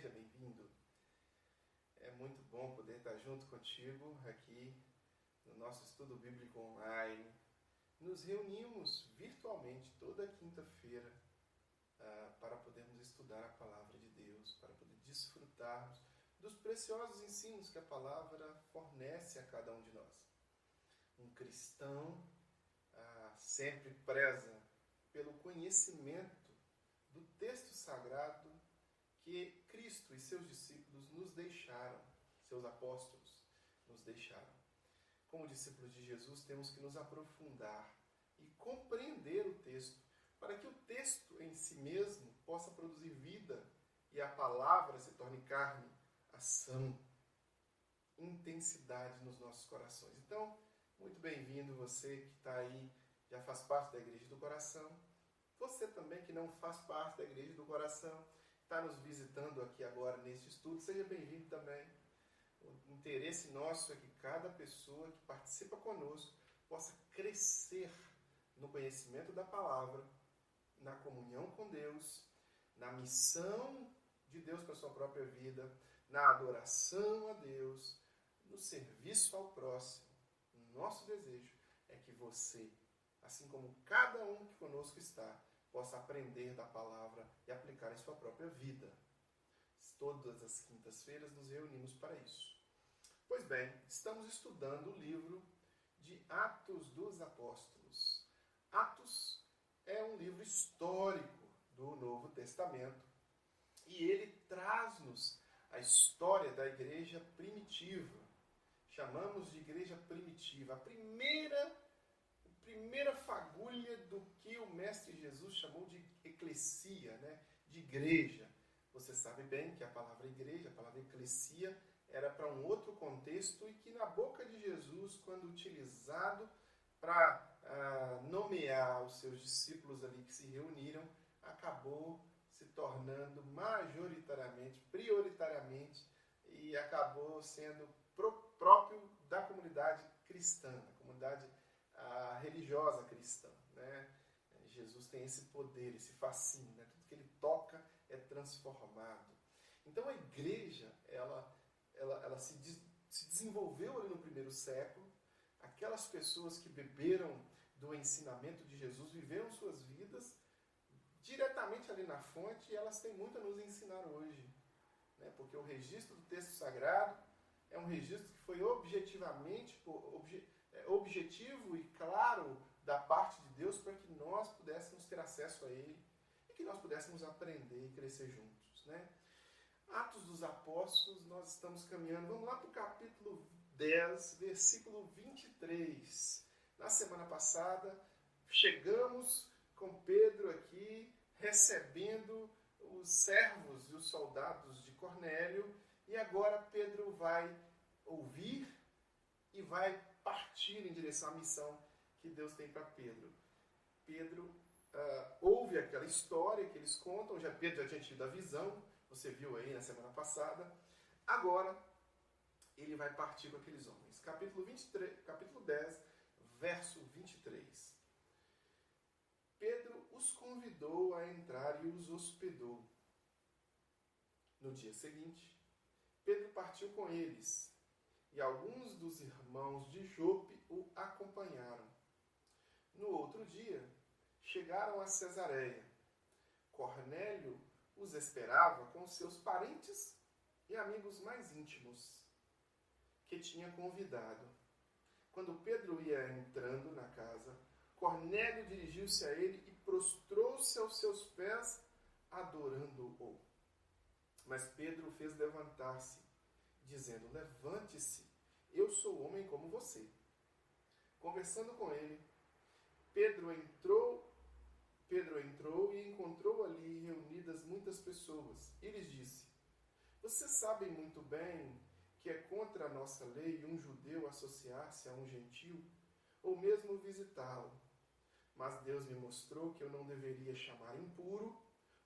Seja bem-vindo. É muito bom poder estar junto contigo aqui no nosso estudo bíblico online. Nos reunimos virtualmente toda quinta-feira uh, para podermos estudar a palavra de Deus, para poder desfrutarmos dos preciosos ensinos que a palavra fornece a cada um de nós. Um cristão uh, sempre preza pelo conhecimento do texto sagrado que Cristo e seus discípulos nos deixaram, seus apóstolos nos deixaram. Como discípulos de Jesus, temos que nos aprofundar e compreender o texto, para que o texto em si mesmo possa produzir vida e a palavra se torne carne, ação, intensidade nos nossos corações. Então, muito bem-vindo você que está aí, já faz parte da Igreja do Coração. Você também que não faz parte da Igreja do Coração está nos visitando aqui agora neste estudo, seja bem-vindo também. O interesse nosso é que cada pessoa que participa conosco possa crescer no conhecimento da palavra, na comunhão com Deus, na missão de Deus com a sua própria vida, na adoração a Deus, no serviço ao próximo. Nosso desejo é que você, assim como cada um que conosco está, possa aprender da palavra e aplicar em sua própria vida. Todas as quintas-feiras nos reunimos para isso. Pois bem, estamos estudando o livro de Atos dos Apóstolos. Atos é um livro histórico do Novo Testamento e ele traz-nos a história da igreja primitiva. Chamamos de igreja primitiva, a primeira primeira fagulha do que o Mestre Jesus chamou de eclesia, né? de igreja. Você sabe bem que a palavra igreja, a palavra eclesia, era para um outro contexto e que na boca de Jesus, quando utilizado para ah, nomear os seus discípulos ali que se reuniram, acabou se tornando majoritariamente, prioritariamente e acabou sendo próprio da comunidade cristã, da comunidade a religiosa cristã. Né? Jesus tem esse poder, esse fascínio, né? tudo que ele toca é transformado. Então a igreja, ela, ela, ela se, de, se desenvolveu ali no primeiro século, aquelas pessoas que beberam do ensinamento de Jesus, viveram suas vidas diretamente ali na fonte e elas têm muito a nos ensinar hoje. Né? Porque o registro do texto sagrado é um registro que foi objetivamente, obje, objetivo e claro da parte de Deus para que nós pudéssemos ter acesso a Ele e que nós pudéssemos aprender e crescer juntos. Né? Atos dos Apóstolos, nós estamos caminhando, vamos lá para o capítulo 10, versículo 23. Na semana passada, chegamos com Pedro aqui, recebendo os servos e os soldados de Cornélio, e agora Pedro vai ouvir e vai partir em direção à missão que Deus tem para Pedro. Pedro uh, ouve aquela história que eles contam, já Pedro já tinha tido a visão, você viu aí na semana passada. Agora ele vai partir com aqueles homens. Capítulo 23, capítulo 10, verso 23. Pedro os convidou a entrar e os hospedou. No dia seguinte, Pedro partiu com eles e alguns dos irmãos de Jope o acompanharam. No outro dia, chegaram a Cesareia. Cornélio os esperava com seus parentes e amigos mais íntimos, que tinha convidado. Quando Pedro ia entrando na casa, Cornélio dirigiu-se a ele e prostrou-se aos seus pés, adorando-o. Mas Pedro o fez levantar-se dizendo: Levante-se, eu sou homem como você. Conversando com ele, Pedro entrou, Pedro entrou e encontrou ali reunidas muitas pessoas. E lhes disse: Vocês sabem muito bem que é contra a nossa lei um judeu associar-se a um gentil ou mesmo visitá-lo. Mas Deus me mostrou que eu não deveria chamar impuro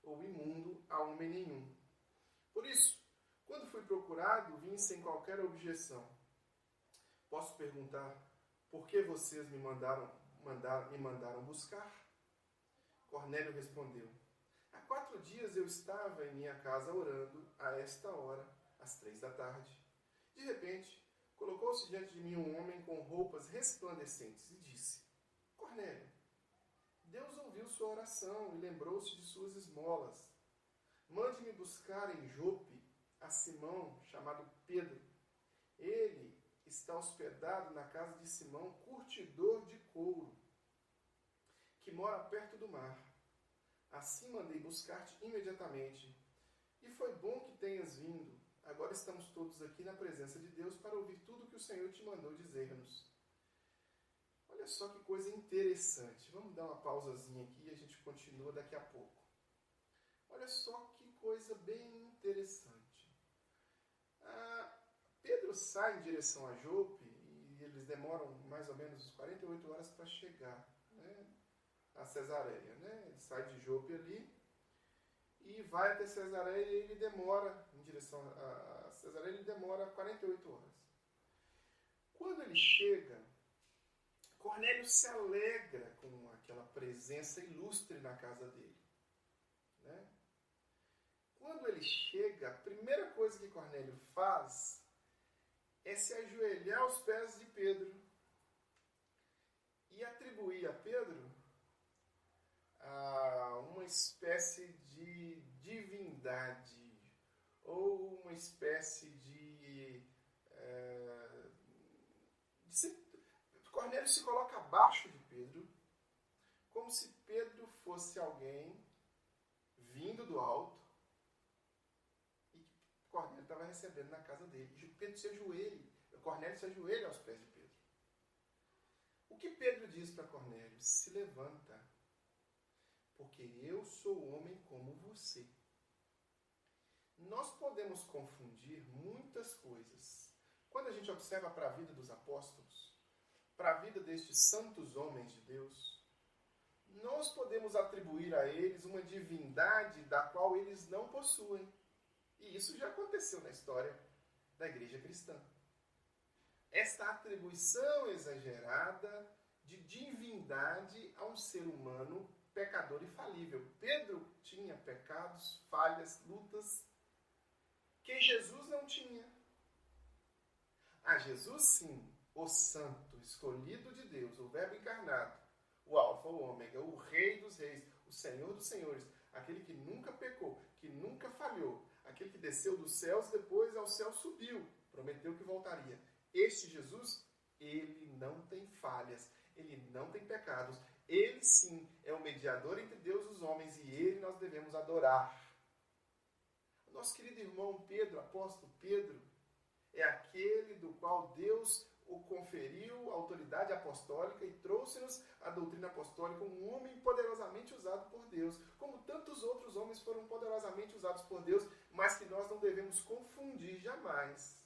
ou imundo a homem nenhum. Por isso, quando fui procurado, vim sem qualquer objeção. Posso perguntar por que vocês me mandaram, mandaram, me mandaram buscar? Cornélio respondeu: Há quatro dias eu estava em minha casa orando a esta hora, às três da tarde. De repente, colocou-se diante de mim um homem com roupas resplandecentes e disse: Cornélio, Deus ouviu sua oração e lembrou-se de suas esmolas. Mande-me buscar em Jope a Simão, chamado Pedro. Ele está hospedado na casa de Simão, curtidor de couro, que mora perto do mar. Assim mandei buscar-te imediatamente. E foi bom que tenhas vindo. Agora estamos todos aqui na presença de Deus para ouvir tudo que o Senhor te mandou dizer-nos. Olha só que coisa interessante. Vamos dar uma pausazinha aqui e a gente continua daqui a pouco. Olha só que coisa bem interessante. Ah, Pedro sai em direção a Jope e eles demoram mais ou menos 48 horas para chegar né, a Cesareia. Né? Ele sai de Jope ali e vai até Cesareia e ele demora, em direção a Cesareia, ele demora 48 horas. Quando ele chega, Cornélio se alegra com aquela presença ilustre na casa dele. Né? Quando ele chega, a primeira coisa que Cornélio faz é se ajoelhar aos pés de Pedro e atribuir a Pedro ah, uma espécie de divindade ou uma espécie de, é, de se, Cornélio se coloca abaixo de Pedro como se Pedro fosse alguém vindo do alto Cornélio estava recebendo na casa dele. Pedro se ajoelha, Cornélio se ajoelha aos pés de Pedro. O que Pedro diz para Cornélio? Se levanta, porque eu sou homem como você. Nós podemos confundir muitas coisas. Quando a gente observa para a vida dos apóstolos, para a vida destes santos homens de Deus, nós podemos atribuir a eles uma divindade da qual eles não possuem. E isso já aconteceu na história da igreja cristã. Esta atribuição exagerada de divindade a um ser humano pecador e falível. Pedro tinha pecados, falhas, lutas que Jesus não tinha. A Jesus, sim, o Santo, escolhido de Deus, o Verbo encarnado, o Alfa, o Ômega, o Rei dos Reis, o Senhor dos Senhores, aquele que nunca pecou, que nunca falhou, aquele que desceu dos céus, depois ao céu subiu, prometeu que voltaria. Este Jesus, ele não tem falhas, ele não tem pecados. Ele sim é o mediador entre Deus e os homens e ele nós devemos adorar. Nosso querido irmão Pedro, apóstolo Pedro, é aquele do qual Deus o conferiu autoridade apostólica e trouxe-nos a doutrina apostólica, um homem poderosamente usado por Deus, como tantos outros homens foram poderosamente usados por Deus, mas que nós não devemos confundir jamais.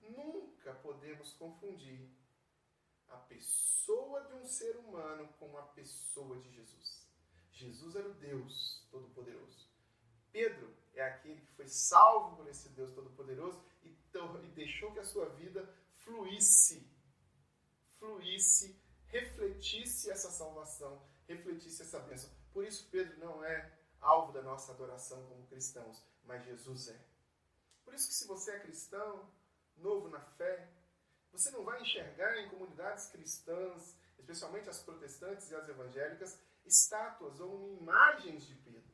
Nunca podemos confundir a pessoa de um ser humano com a pessoa de Jesus. Jesus era o Deus Todo-Poderoso. Pedro é aquele que foi salvo por esse Deus Todo-Poderoso e, deixou que a sua vida fluísse, fluísse, refletisse essa salvação, refletisse essa bênção. Por isso, Pedro não é alvo da nossa adoração como cristãos, mas Jesus é. Por isso que se você é cristão, novo na fé, você não vai enxergar em comunidades cristãs, especialmente as protestantes e as evangélicas, estátuas ou imagens de Pedro.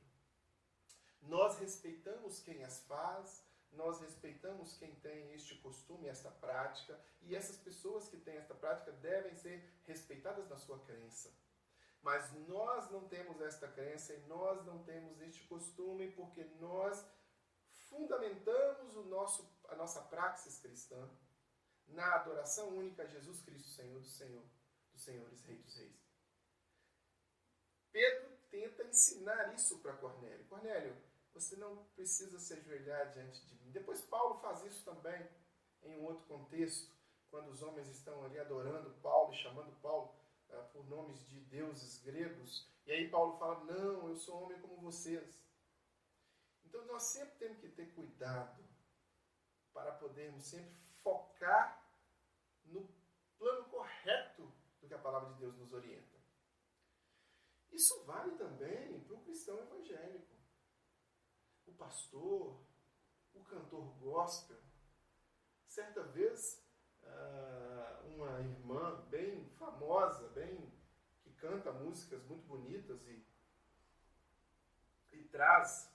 Nós respeitamos quem as faz, nós respeitamos quem tem este costume, esta prática, e essas pessoas que têm esta prática devem ser respeitadas na sua crença. Mas nós não temos esta crença e nós não temos este costume porque nós fundamentamos o nosso, a nossa praxis cristã na adoração única a Jesus Cristo, Senhor do Senhor, dos Senhores, Rei dos Reis. Pedro tenta ensinar isso para Cornélio. Cornélio, você não precisa se ajoelhar diante de mim. Depois Paulo faz isso também em um outro contexto, quando os homens estão ali adorando Paulo chamando Paulo uh, por nomes de deuses gregos. E aí Paulo fala: Não, eu sou homem como vocês. Então nós sempre temos que ter cuidado para podermos sempre focar no plano correto do que a palavra de Deus nos orienta. Isso vale também para o cristão evangélico. pastor, o cantor gospel. Certa vez, ah, uma irmã bem famosa, bem que canta músicas muito bonitas e, e traz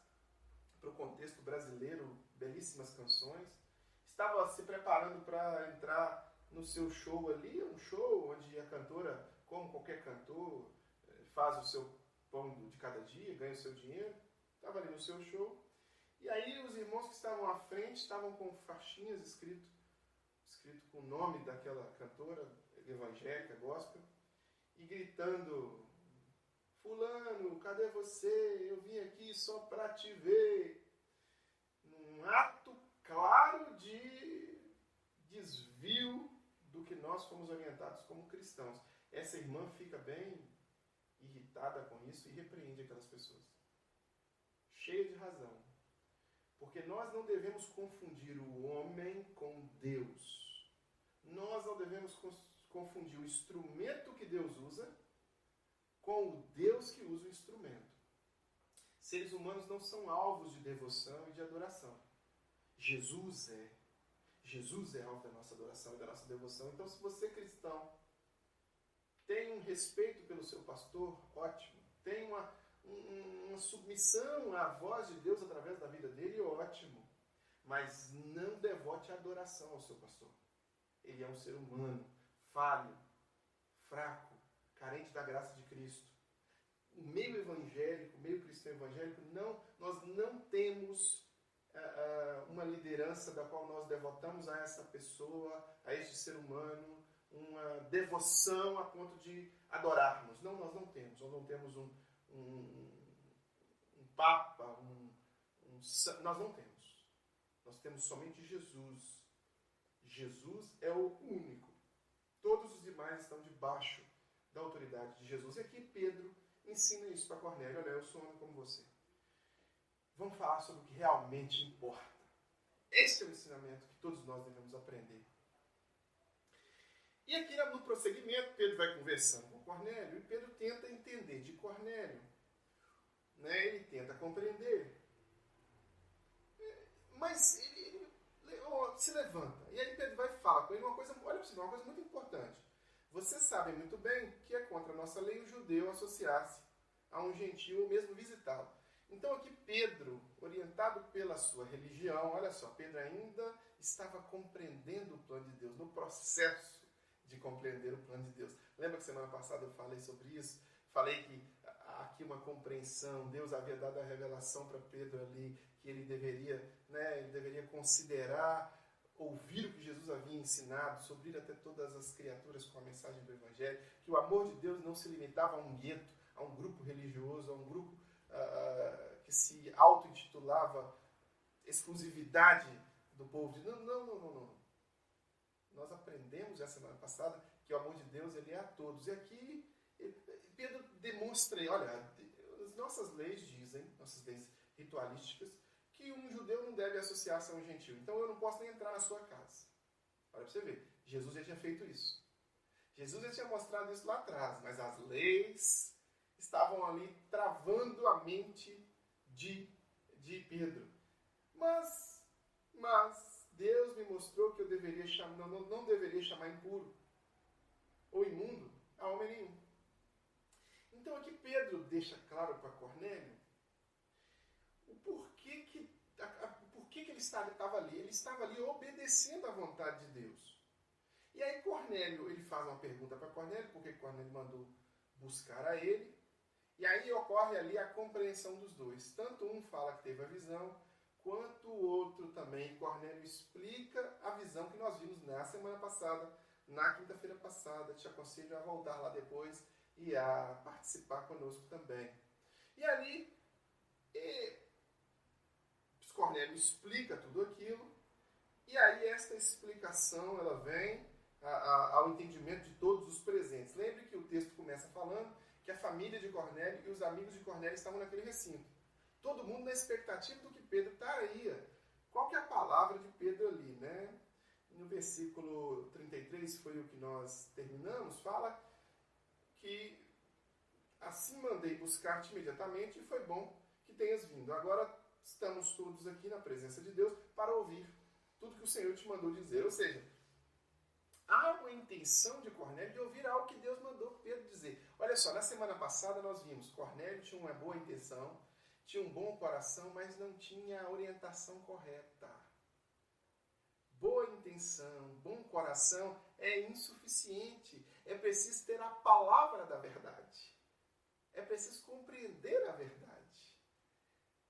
para o contexto brasileiro belíssimas canções, estava se preparando para entrar no seu show ali, um show onde a cantora, como qualquer cantor, faz o seu pão de cada dia, ganha o seu dinheiro. Estava ali no seu show. E aí os irmãos que estavam à frente estavam com faixinhas escrito, escrito com o nome daquela cantora evangélica, gospel, e gritando: Fulano, cadê você? Eu vim aqui só para te ver. Num ato claro de desvio do que nós fomos orientados como cristãos. Essa irmã fica bem irritada com isso e repreende aquelas pessoas. Cheia de razão. Porque nós não devemos confundir o homem com Deus. Nós não devemos confundir o instrumento que Deus usa com o Deus que usa o instrumento. Seres humanos não são alvos de devoção e de adoração. Jesus é. Jesus é alvo da nossa adoração e da nossa devoção. Então, se você é cristão, tem um respeito pelo seu pastor, ótimo. Tem uma, uma submissão à voz de Deus através da vida dele, ótimo. Mas não devote adoração ao seu pastor. Ele é um ser humano, falho, fraco, carente da graça de Cristo. O meio evangélico, o meio cristão evangélico, não, nós não temos uh, uma liderança da qual nós devotamos a essa pessoa, a este ser humano, uma devoção a ponto de adorarmos. Não, nós não temos. Nós não temos um, um, um Papa, um, um, nós não temos. Nós temos somente Jesus. Jesus é o único. Todos os demais estão debaixo da autoridade de Jesus. E aqui Pedro ensina isso para Cornélio. Olha, eu sou homem como você. Vamos falar sobre o que realmente importa. Esse é o ensinamento que todos nós devemos aprender. E aqui no prosseguimento, Pedro vai conversando com Cornélio e Pedro tenta entender de Cornélio. Né? Ele tenta compreender. Mas ele, ele se levanta. E aí Pedro vai falar com ele uma coisa, olha uma coisa muito importante. Você sabe muito bem que é contra a nossa lei o judeu associar-se a um gentil ou mesmo visitá-lo. Então aqui Pedro, orientado pela sua religião, olha só, Pedro ainda estava compreendendo o plano de Deus no processo de compreender o plano de Deus. Lembra que semana passada eu falei sobre isso? Falei que aqui uma compreensão, Deus havia dado a revelação para Pedro ali, que ele deveria, né, ele deveria considerar, ouvir o que Jesus havia ensinado, sobre ir até todas as criaturas com a mensagem do Evangelho, que o amor de Deus não se limitava a um gueto, a um grupo religioso, a um grupo uh, que se auto-intitulava exclusividade do povo de Deus. Não, não, não, não. Nós aprendemos já semana passada que o amor de Deus ele é a todos. E aqui Pedro demonstra, olha, as nossas leis dizem, nossas leis ritualísticas, que um judeu não deve associar-se a um gentil. Então eu não posso nem entrar na sua casa. Olha para você ver, Jesus já tinha feito isso. Jesus já tinha mostrado isso lá atrás, mas as leis estavam ali travando a mente de, de Pedro. Mas, mas, Deus me mostrou que eu deveria chamar, não, não deveria chamar impuro ou imundo a homem nenhum. Então aqui Pedro deixa claro para Cornélio o porquê porquê que ele estava, estava ali. Ele estava ali obedecendo à vontade de Deus. E aí Cornélio, ele faz uma pergunta para Cornélio, porque Cornélio mandou buscar a ele. E aí ocorre ali a compreensão dos dois. Tanto um fala que teve a visão, quanto o outro também. Cornélio explica a visão que nós vimos na semana passada, na quinta-feira passada. Te aconselho a voltar lá depois e a participar conosco também. E ali, e, Cornélio explica tudo aquilo, e aí esta explicação ela vem a, a, ao entendimento de todos os presentes. Lembre que o texto começa falando que a família de Cornélio e os amigos de Cornélio estavam naquele recinto. Todo mundo na expectativa do que Pedro estaria. Qual que é a palavra de Pedro ali, né? No versículo 33, foi o que nós terminamos, fala que assim mandei buscar-te imediatamente e foi bom que tenhas vindo. Agora, estamos todos aqui na presença de Deus para ouvir tudo que o Senhor te mandou dizer. Ou seja, há uma intenção de Cornélio de ouvir algo que Deus mandou Pedro dizer. Olha só, na semana passada nós vimos Cornélio tinha uma boa intenção, tinha um bom coração, mas não tinha a orientação correta. Boa intenção, bom coração é insuficiente. É preciso ter a palavra da verdade. É preciso compreender a verdade.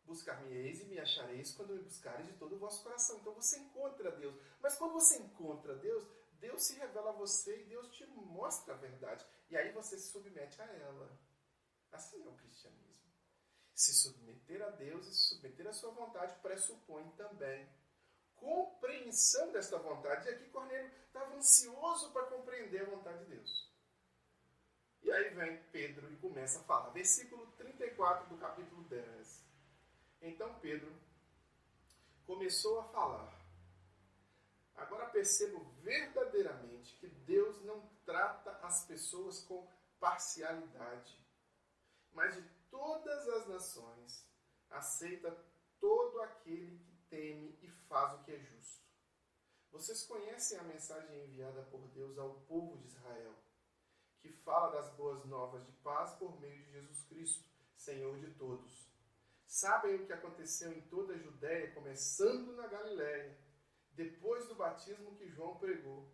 Buscar-me-eis e me achareis quando me buscareis de todo o vosso coração. Então você encontra Deus. Mas quando você encontra Deus, Deus se revela a você e Deus te mostra a verdade. E aí você se submete a ela. Assim é o cristianismo. Se submeter a Deus e se submeter à sua vontade pressupõe também compreensão desta vontade. E aqui Cornélio estava ansioso para compreender a vontade de Deus. E aí vem Pedro e começa a falar. Versículo 34 do capítulo 10. Então Pedro começou a falar. Agora percebo verdadeiramente que Deus não trata as pessoas com parcialidade, mas de todas as nações aceita todo aquele que teme e faz o que é justo. Vocês conhecem a mensagem enviada por Deus ao povo de Israel, que fala das boas novas de paz por meio de Jesus Cristo, Senhor de todos. Sabem o que aconteceu em toda a Judéia, começando na Galiléia, depois do batismo que João pregou.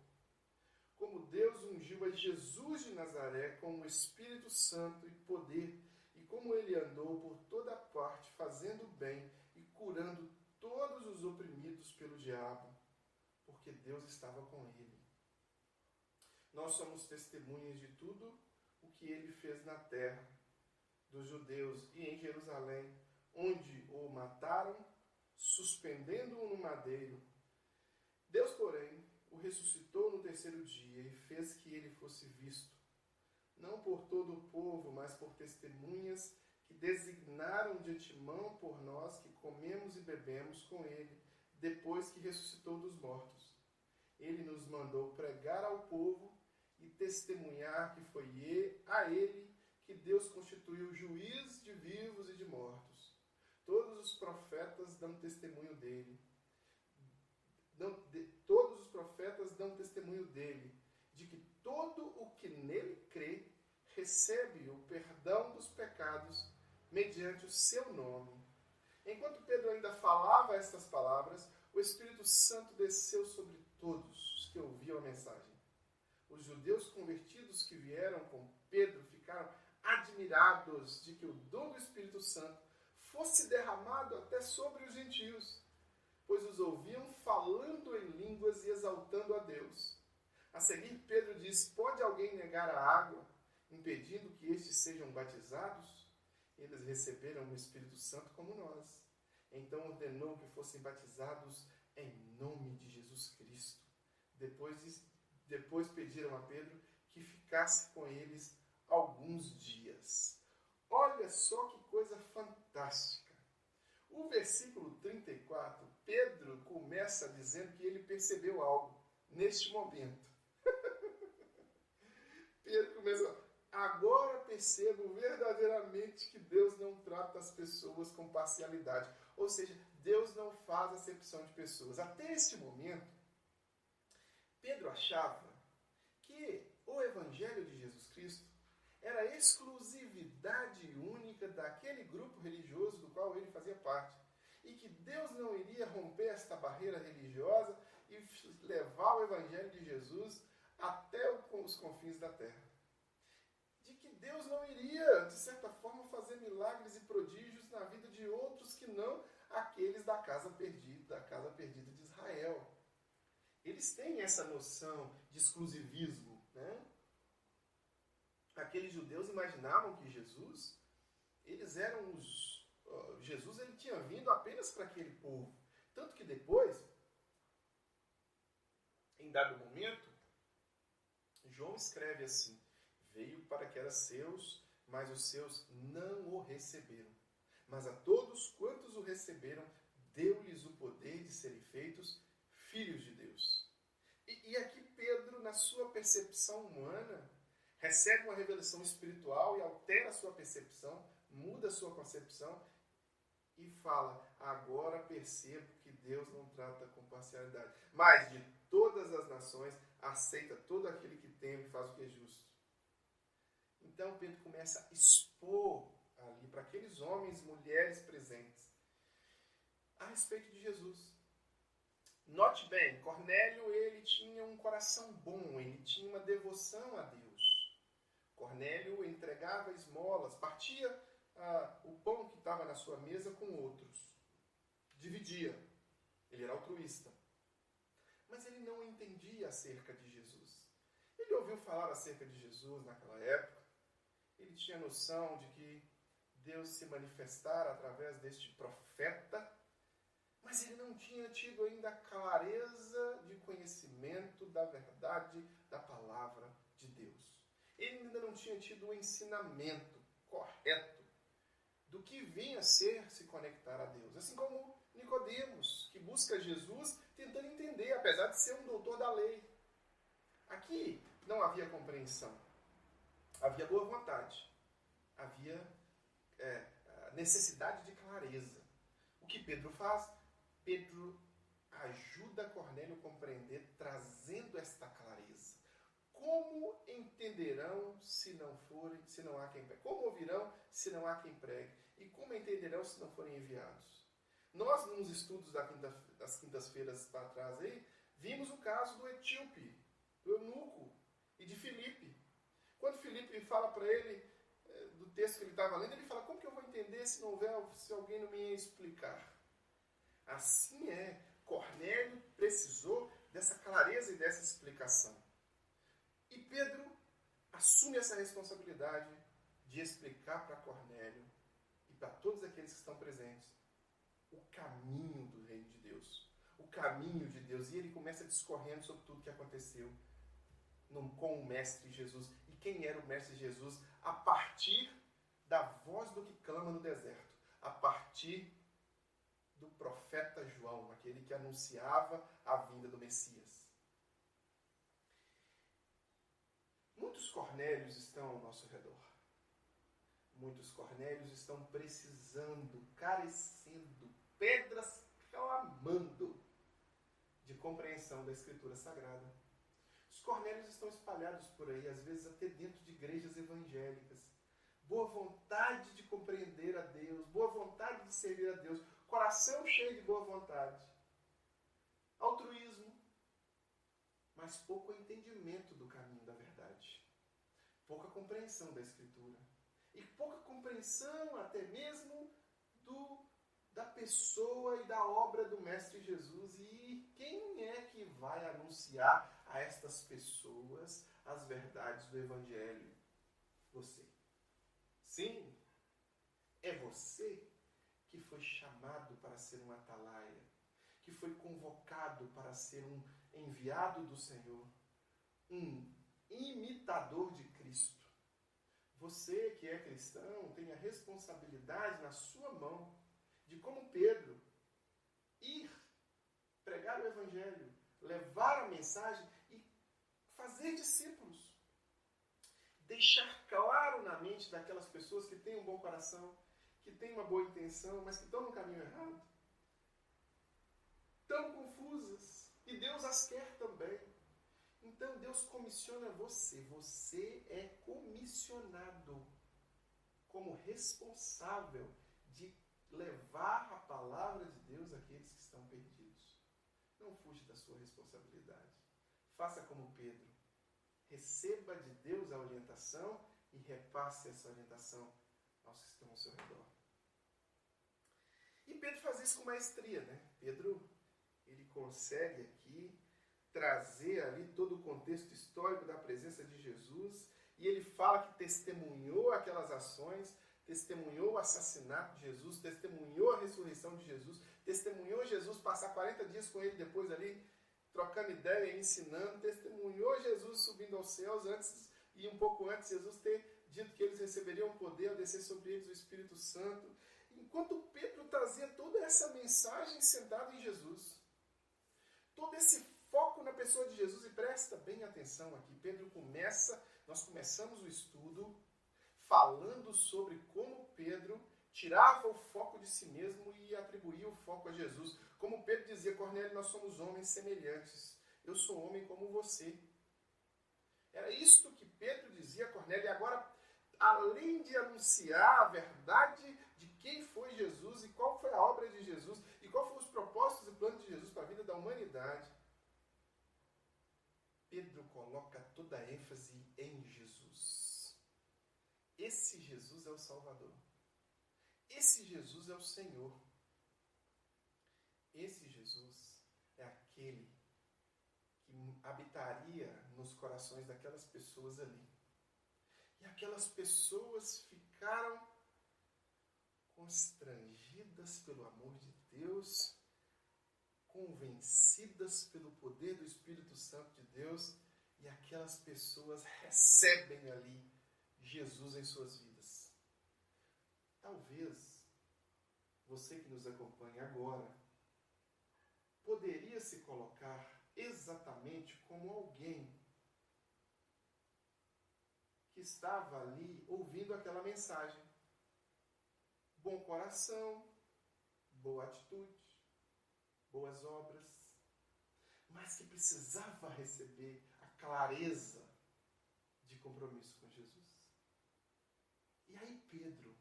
Como Deus ungiu a Jesus de Nazaré com o Espírito Santo e poder, e como ele andou por toda parte, fazendo bem e curando todos os oprimidos pelo diabo, porque Deus estava com ele. Nós somos testemunhas de tudo o que ele fez na terra dos judeus e em Jerusalém, onde o mataram, suspendendo-o no madeiro. Deus, porém, o ressuscitou no terceiro dia e fez que ele fosse visto, não por todo o povo, mas por testemunhas que designaram de antemão por nós que comemos e bebemos com ele, depois que ressuscitou dos mortos. Ele nos mandou pregar ao povo e testemunhar que foi a ele que Deus constituiu juiz de vivos e de mortos. Todos os profetas dão testemunho dele. Dão, de, todos os profetas dão testemunho dele, de que todo o que nele crê recebe o perdão dos pecados mediante o seu nome. Enquanto Pedro ainda falava estas palavras, o Espírito Santo desceu sobre todos os que ouviam a mensagem. Os judeus convertidos que vieram com Pedro ficaram admirados de que o dom do Espírito Santo fosse derramado até sobre os gentios, pois os ouviam falando em línguas e exaltando a Deus. A seguir, Pedro diz: Pode alguém negar a água, impedindo que estes sejam batizados? eles receberam o Espírito Santo como nós. Então ordenou que fossem batizados em nome de Jesus Cristo. Depois, depois pediram a Pedro que ficasse com eles alguns dias. Olha só que coisa fantástica. O versículo 34, Pedro começa dizendo que ele percebeu algo neste momento. Pedro começa, Agora percebo verdadeiramente que Deus não trata as pessoas com parcialidade. Ou seja, Deus não faz acepção de pessoas. Até este momento, Pedro achava que o Evangelho de Jesus Cristo era exclusividade única daquele grupo religioso do qual ele fazia parte. E que Deus não iria romper esta barreira religiosa e levar o Evangelho de Jesus até os confins da terra. Deus não iria, de certa forma, fazer milagres e prodígios na vida de outros que não aqueles da casa perdida, da casa perdida de Israel. Eles têm essa noção de exclusivismo, né? Aqueles judeus imaginavam que Jesus, eles eram os Jesus ele tinha vindo apenas para aquele povo, tanto que depois, em dado momento, João escreve assim: Veio para que era seus, mas os seus não o receberam. Mas a todos quantos o receberam, deu-lhes o poder de serem feitos filhos de Deus. E, e aqui Pedro, na sua percepção humana, recebe uma revelação espiritual e altera a sua percepção, muda a sua concepção e fala: Agora percebo que Deus não trata com parcialidade, mas de todas as nações aceita todo aquele que teme e faz o que é justo. Então Pedro começa a expor ali para aqueles homens e mulheres presentes a respeito de Jesus. Note bem, Cornélio ele tinha um coração bom, ele tinha uma devoção a Deus. Cornélio entregava esmolas, partia ah, o pão que estava na sua mesa com outros, dividia. Ele era altruísta. Mas ele não entendia acerca de Jesus. Ele ouviu falar acerca de Jesus naquela época. Ele tinha noção de que Deus se manifestara através deste profeta mas ele não tinha tido ainda a clareza de conhecimento da verdade da palavra de Deus. Ele ainda não tinha tido o ensinamento correto do que vinha a ser se conectar a Deus. Assim como Nicodemos, que busca Jesus tentando entender, apesar de ser um doutor da lei. Aqui não havia compreensão. Havia boa vontade. Havia é, necessidade de clareza. O que Pedro faz? Pedro ajuda Cornélio a compreender, trazendo esta clareza. Como entenderão se não forem, se não há quem pregue? Como ouvirão se não há quem pregue? E como entenderão se não forem enviados? Nós, nos estudos quinta, das quintas-feiras para trás aí, vimos o caso do etíope, do eunuco e de Filipe. Quando Filipe fala para ele, eh, do texto que ele estava lendo, ele fala, como que eu vou entender se não houver, se alguém não me explicar? Assim é. Cornélio precisou dessa clareza e dessa explicação. E Pedro assume essa responsabilidade de explicar para Cornélio e para todos aqueles que estão presentes o caminho do reino de Deus. O caminho de Deus. E ele começa discorrendo sobre tudo que aconteceu com o Mestre Jesus. E quem era o Mestre Jesus? A partir da voz do que clama no deserto. A partir do profeta João, aquele que anunciava a vinda do Messias. Muitos Cornélios estão ao nosso redor. Muitos Cornélios estão precisando, carecendo, pedras clamando de compreensão da Escritura Sagrada. Os Cornélios estão espalhados por aí, às vezes até dentro de igrejas evangélicas. Boa vontade de compreender a Deus, boa vontade de servir a Deus, coração cheio de boa vontade, altruísmo, mas pouco entendimento do caminho da verdade, pouca compreensão da Escritura e pouca compreensão até mesmo do da pessoa e da obra do Mestre Jesus e quem é que vai anunciar a estas pessoas as verdades do Evangelho? Você. Sim, é você que foi chamado para ser um atalaia, que foi convocado para ser um enviado do Senhor, um imitador de Cristo. Você que é cristão tem a responsabilidade na sua mão de, como Pedro, ir pregar o Evangelho, levar a mensagem e fazer discípulos. Deixar claro na mente daquelas pessoas que têm um bom coração que têm uma boa intenção, mas que estão no caminho errado. Tão confusas. E Deus as quer também. Então Deus comissiona você. Você é comissionado como responsável de levar a palavra de Deus àqueles que estão perdidos. Não fuja da sua responsabilidade. Faça como Pedro. Receba de Deus a orientação e repasse essa orientação aos que estão ao seu redor. E Pedro faz isso com maestria, né? Pedro, ele consegue aqui trazer ali todo o contexto histórico da presença de Jesus e ele fala que testemunhou aquelas ações, testemunhou o assassinato de Jesus, testemunhou a ressurreição de Jesus, testemunhou Jesus passar 40 dias com ele depois ali, trocando ideia, ensinando, testemunhou Jesus subindo aos céus antes e um pouco antes Jesus ter dito que eles receberiam poder ao descer sobre eles o Espírito Santo. Enquanto Pedro trazia toda essa mensagem sentado em Jesus, todo esse na pessoa de Jesus, e presta bem atenção aqui, Pedro começa, nós começamos o estudo falando sobre como Pedro tirava o foco de si mesmo e atribuía o foco a Jesus. Como Pedro dizia, Cornélio, nós somos homens semelhantes. Eu sou homem como você. Era isto que Pedro dizia a Cornélio. E agora, além de anunciar a verdade de quem foi Jesus e qual foi a obra de Jesus e qual foram os propósitos e planos de Jesus para a vida da humanidade, Pedro coloca toda a ênfase em Jesus. Esse Jesus é o Salvador. Esse Jesus é o Senhor. Esse Jesus é aquele que habitaria nos corações daquelas pessoas ali. E aquelas pessoas ficaram constrangidas pelo amor de Deus, convencidas pelo poder do Espírito Santo de Deus, e aquelas pessoas recebem ali Jesus em suas vidas. Talvez você que nos acompanha agora poderia se colocar exatamente como alguém que estava ali ouvindo aquela mensagem. Bom coração, boa atitude, boas obras, mas que precisava receber a clareza de compromisso com Jesus. E aí Pedro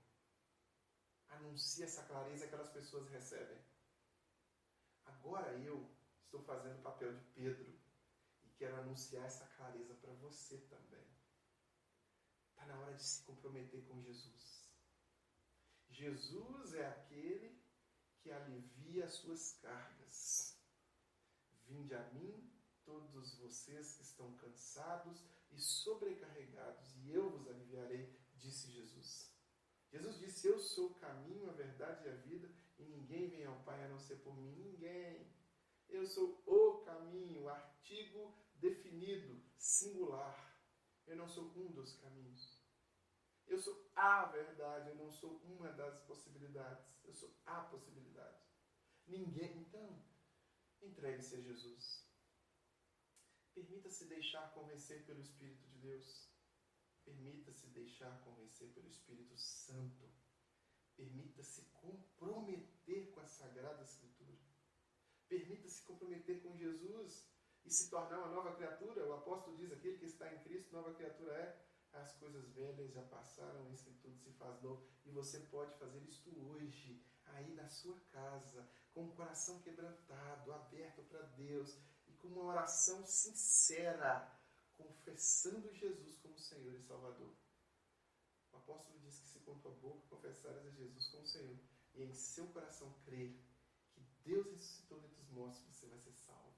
anuncia essa clareza que aquelas pessoas recebem. Agora eu estou fazendo o papel de Pedro e quero anunciar essa clareza para você também. Está na hora de se comprometer com Jesus. Jesus é aquele que alivia as suas cargas. Vinde a mim, todos vocês que estão cansados e sobrecarregados, e eu vos aliviarei, disse Jesus. Jesus disse: Eu sou o caminho, a verdade e a vida, e ninguém vem ao Pai a não ser por mim. Ninguém. Eu sou o caminho, artigo definido, singular. Eu não sou um dos caminhos. Eu sou a verdade, eu não sou uma das possibilidades. Eu sou a possibilidade. Ninguém. Então, entregue-se a Jesus. Permita-se deixar convencer pelo Espírito de Deus. Permita-se deixar convencer pelo Espírito Santo. Permita-se comprometer com a Sagrada Escritura. Permita-se comprometer com Jesus e se tornar uma nova criatura. O apóstolo diz: aquele que está em Cristo, nova criatura é. As coisas velhas já passaram, isso tudo se faz novo. E você pode fazer isto hoje, aí na sua casa, com o coração quebrantado, aberto para Deus e com uma oração sincera, confessando Jesus como Senhor e Salvador. O apóstolo diz que se com tua boca confessares a Jesus como Senhor e em seu coração crer que Deus ressuscitou dentre os mortos, você vai ser salvo.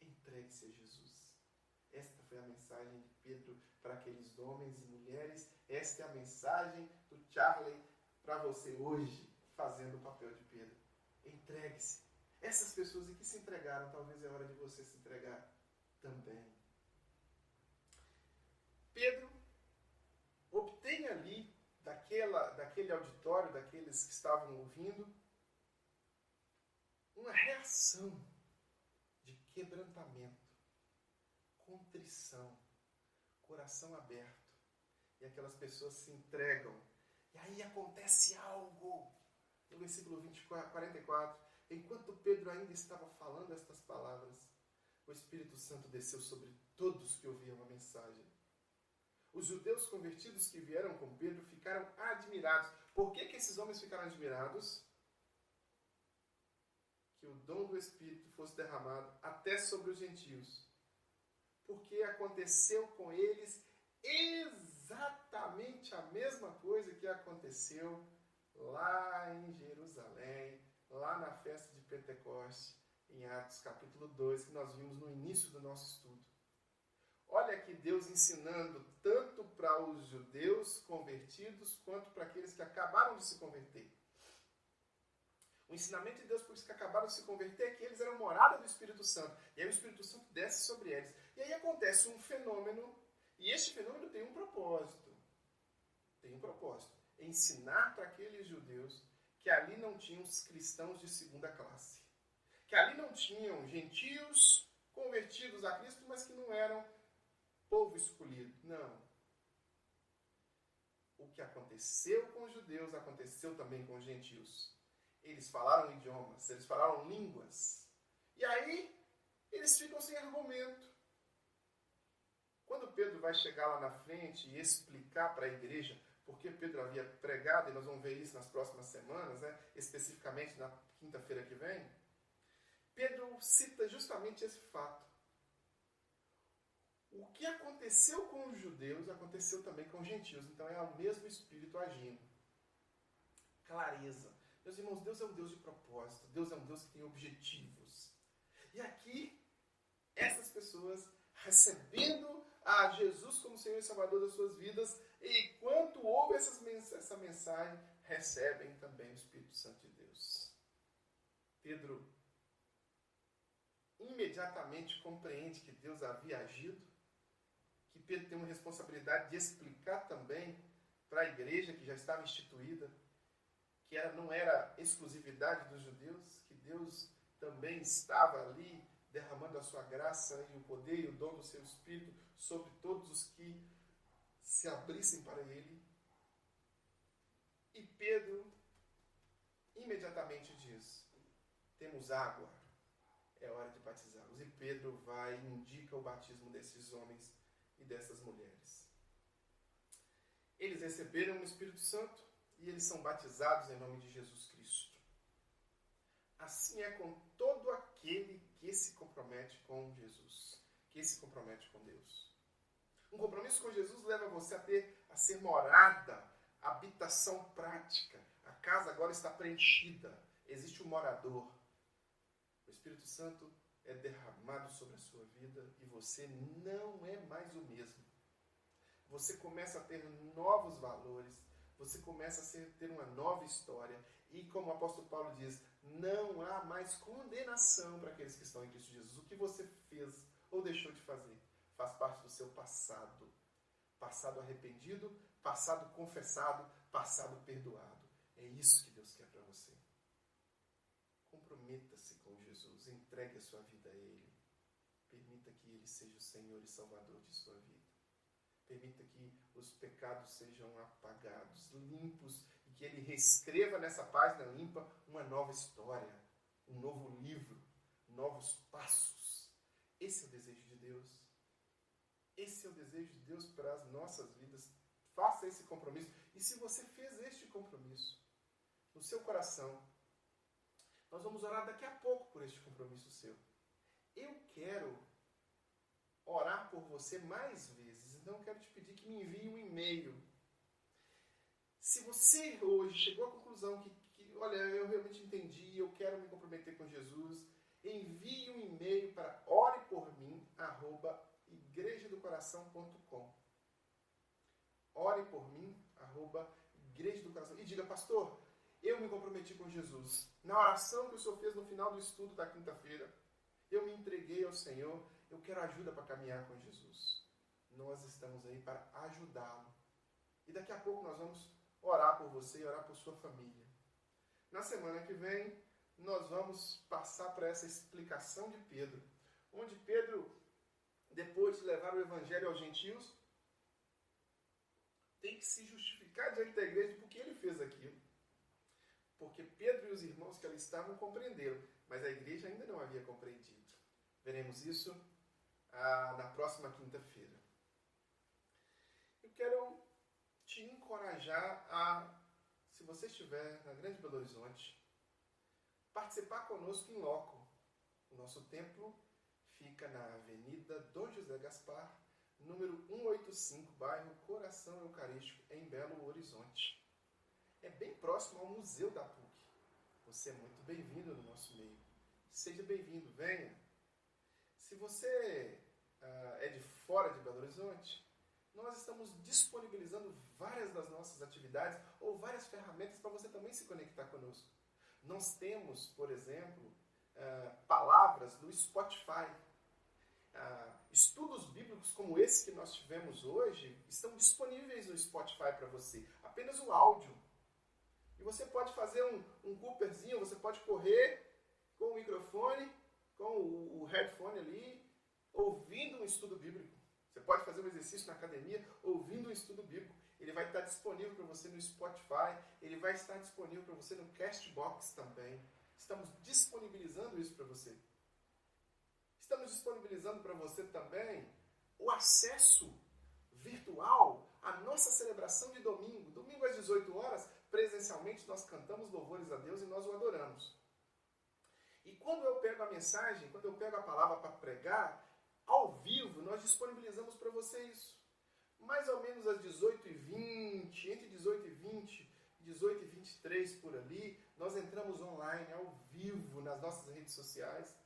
Entregue-se a Jesus. Esta foi a mensagem de Pedro para aqueles homens e mulheres. Esta é a mensagem do Charlie para você hoje, fazendo o papel de Pedro. Entregue-se. Essas pessoas que se entregaram, talvez é hora de você se entregar também. Pedro obtém ali, daquela, daquele auditório, daqueles que estavam ouvindo, uma reação de quebrantamento, contrição, coração aberto. E aquelas pessoas se entregam. E aí acontece algo. No versículo 24, 44, enquanto Pedro ainda estava falando estas palavras, o Espírito Santo desceu sobre todos que ouviam a mensagem. Os judeus convertidos que vieram com Pedro ficaram admirados. Por que, que esses homens ficaram admirados? Que o dom do Espírito fosse derramado até sobre os gentios. Porque aconteceu com eles exatamente a mesma coisa que aconteceu lá em Jerusalém, lá na festa de Pentecoste, em Atos capítulo 2, que nós vimos no início do nosso estudo. Olha que Deus ensinando tanto para os judeus convertidos quanto para aqueles que acabaram de se converter. O ensinamento de Deus para os que acabaram de se converter é que eles eram morada do Espírito Santo. E aí o Espírito Santo desce sobre eles. E aí acontece um fenômeno, e este fenômeno tem um propósito. Tem um propósito. Ensinar para aqueles judeus que ali não tinham os cristãos de segunda classe. Que ali não tinham gentios convertidos a Cristo, mas que não eram povo escolhido. Não. o que aconteceu com os judeus aconteceu também com os gentios. Eles falaram idiomas, eles falaram línguas. E aí eles ficam sem argumento. Quando Pedro vai chegar lá na frente e explicar para a igreja porque Pedro havia pregado, e nós vamos ver isso nas próximas semanas, né? especificamente na quinta-feira que vem, Pedro cita justamente esse fato. O que aconteceu com os judeus aconteceu também com os gentios. Então é o mesmo Espírito agindo. Clareza. Meus irmãos, Deus é um Deus de propósito. Deus é um Deus que tem objetivos. E aqui, essas pessoas recebendo a Jesus como Senhor e Salvador das suas vidas, e quanto ouve essa mensagem, recebem também o Espírito Santo de Deus. Pedro imediatamente compreende que Deus havia agido, que Pedro tem uma responsabilidade de explicar também para a igreja que já estava instituída, que era, não era exclusividade dos judeus, que Deus também estava ali derramando a sua graça e o poder e o dom do seu Espírito sobre todos os que se abrissem para ele. E Pedro imediatamente diz: Temos água, é hora de batizá-los. E Pedro vai e indica o batismo desses homens e dessas mulheres. Eles receberam o Espírito Santo e eles são batizados em nome de Jesus Cristo. Assim é com todo aquele que se compromete com Jesus, que se compromete com Deus. Um compromisso com Jesus leva você a ter a ser morada, habitação prática. A casa agora está preenchida. Existe um morador. O Espírito Santo é derramado sobre a sua vida e você não é mais o mesmo. Você começa a ter novos valores, você começa a ser, ter uma nova história. E como o apóstolo Paulo diz, não há mais condenação para aqueles que estão em Cristo Jesus. O que você fez ou deixou de fazer faz parte do seu passado. Passado arrependido, passado confessado, passado perdoado. É isso que Deus quer para você. Comprometa-se com Jesus, entregue a sua vida a Ele. Permita que Ele seja o Senhor e Salvador de sua vida. Permita que os pecados sejam apagados, limpos, que Ele reescreva nessa página limpa uma nova história, um novo livro, novos passos. Esse é o desejo de Deus. Esse é o desejo de Deus para as nossas vidas. Faça esse compromisso. E se você fez este compromisso no seu coração, nós vamos orar daqui a pouco por este compromisso seu. Eu quero orar por você mais vezes, então eu quero te pedir que me envie um e-mail. Se você hoje chegou à conclusão que, que olha, eu realmente entendi, eu quero me comprometer com Jesus, envie um e-mail para orepormim@igrejadocoração.com igrejadocoração.com. Ore por mim, arroba Igreja do Coração. E diga, pastor, eu me comprometi com Jesus. Na oração que o senhor fez no final do estudo da quinta-feira, eu me entreguei ao Senhor, eu quero ajuda para caminhar com Jesus. Nós estamos aí para ajudá-lo. E daqui a pouco nós vamos orar por você e orar por sua família. Na semana que vem, nós vamos passar para essa explicação de Pedro, onde Pedro depois de levar o evangelho aos gentios, tem que se justificar diante da igreja porque ele fez aquilo. Porque Pedro e os irmãos que ali estavam compreenderam, mas a igreja ainda não havia compreendido. Veremos isso ah, na próxima quinta-feira. Eu quero te encorajar a, se você estiver na Grande Belo Horizonte, participar conosco em loco. O nosso templo fica na Avenida Dom José Gaspar, número 185, bairro Coração Eucarístico, em Belo Horizonte. É bem próximo ao Museu da PUC. Você é muito bem-vindo no nosso meio. Seja bem-vindo, venha. Se você uh, é de fora de Belo Horizonte, nós estamos disponibilizando várias das nossas atividades ou várias ferramentas para você também se conectar conosco. Nós temos, por exemplo, uh, palavras do Spotify ah, estudos bíblicos como esse que nós tivemos hoje estão disponíveis no Spotify para você. Apenas o áudio. E você pode fazer um, um Cooperzinho, você pode correr com o microfone, com o headphone ali, ouvindo um estudo bíblico. Você pode fazer um exercício na academia ouvindo um estudo bíblico. ele vai estar disponível para você no Spotify, ele vai estar disponível para você no Castbox também. Estamos disponibilizando isso para você. Estamos disponibilizando para você também o acesso virtual à nossa celebração de domingo. Domingo às 18 horas, presencialmente, nós cantamos louvores a Deus e nós o adoramos. E quando eu pego a mensagem, quando eu pego a palavra para pregar, ao vivo, nós disponibilizamos para você isso. Mais ou menos às 18h20, entre 18 e 20, 18 e 23 por ali, nós entramos online, ao vivo, nas nossas redes sociais.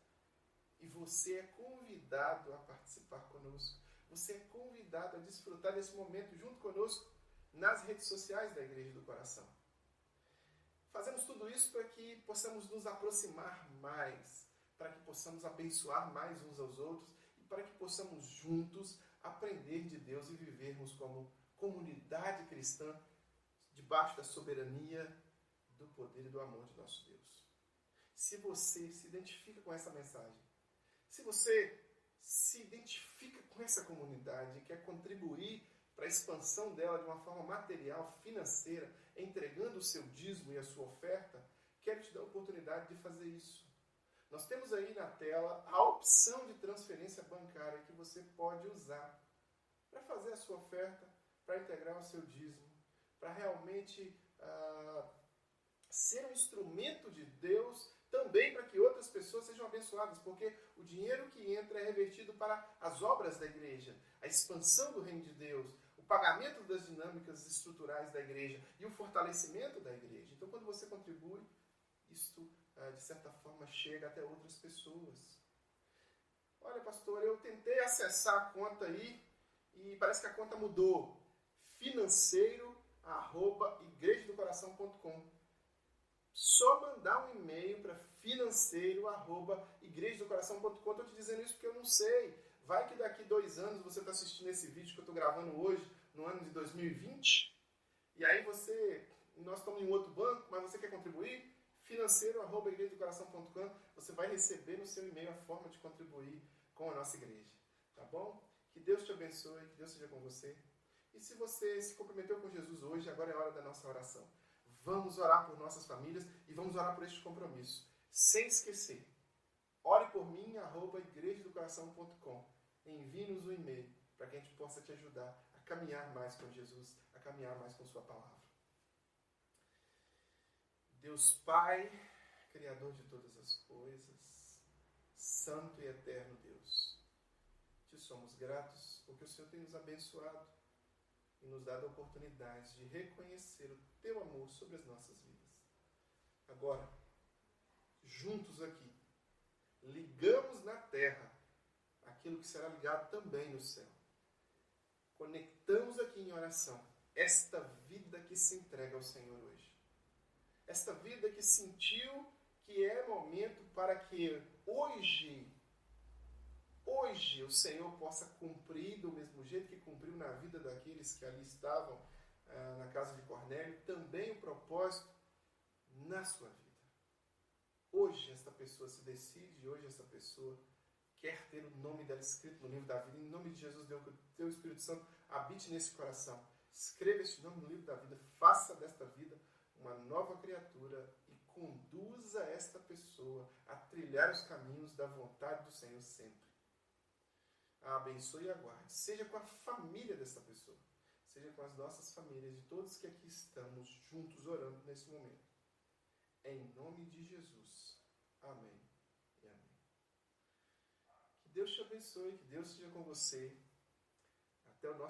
E você é convidado a participar conosco. Você é convidado a desfrutar desse momento junto conosco nas redes sociais da Igreja do Coração. Fazemos tudo isso para que possamos nos aproximar mais, para que possamos abençoar mais uns aos outros para que possamos juntos aprender de Deus e vivermos como comunidade cristã debaixo da soberania, do poder e do amor de nosso Deus. Se você se identifica com essa mensagem, se você se identifica com essa comunidade e quer contribuir para a expansão dela de uma forma material, financeira, entregando o seu dízimo e a sua oferta, quero te dar a oportunidade de fazer isso. Nós temos aí na tela a opção de transferência bancária que você pode usar para fazer a sua oferta, para integrar o seu dízimo, para realmente ah, ser um instrumento de Deus também para que outras pessoas sejam abençoadas, porque o dinheiro que entra é revertido para as obras da igreja, a expansão do reino de Deus, o pagamento das dinâmicas estruturais da igreja e o fortalecimento da igreja. Então, quando você contribui, isto, ah, de certa forma, chega até outras pessoas. Olha, pastor, eu tentei acessar a conta aí e parece que a conta mudou. Financeiro arroba igrejadocoração.com. Só mandar um e-mail para financeiro arroba igrejadocoração.com. Estou te dizendo isso porque eu não sei. Vai que daqui dois anos você está assistindo esse vídeo que eu estou gravando hoje, no ano de 2020, e aí você, nós estamos em outro banco, mas você quer contribuir? Financeiro arroba igrejadocoração.com. Você vai receber no seu e-mail a forma de contribuir com a nossa igreja. Tá bom? Que Deus te abençoe, que Deus seja com você. E se você se comprometeu com Jesus hoje, agora é a hora da nossa oração. Vamos orar por nossas famílias e vamos orar por este compromisso. Sem esquecer, ore por mim, arroba igrejadocoração.com. Envie-nos um e-mail para que a gente possa te ajudar a caminhar mais com Jesus, a caminhar mais com Sua palavra. Deus Pai, Criador de todas as coisas, Santo e Eterno Deus, te somos gratos porque o Senhor tem nos abençoado e nos dado a oportunidade de reconhecer o teu amor sobre as nossas vidas. Agora, juntos aqui, ligamos na terra aquilo que será ligado também no céu. Conectamos aqui em oração esta vida que se entrega ao Senhor hoje. Esta vida que sentiu que é momento para que hoje hoje o Senhor possa cumprir do mesmo jeito que cumpriu na vida daqueles que ali estavam ah, na casa de Cornélio, também o propósito na sua vida. Hoje esta pessoa se decide, hoje esta pessoa quer ter o nome dela escrito no livro da vida. Em nome de Jesus, Deus, que o teu Espírito Santo habite nesse coração. Escreva este nome no livro da vida, faça desta vida uma nova criatura e conduza esta pessoa a trilhar os caminhos da vontade do Senhor sempre a abençoe e aguarde. Seja com a família dessa pessoa, seja com as nossas famílias, de todos que aqui estamos juntos orando nesse momento. Em nome de Jesus. Amém e amém. Que Deus te abençoe, que Deus seja com você. Até o nosso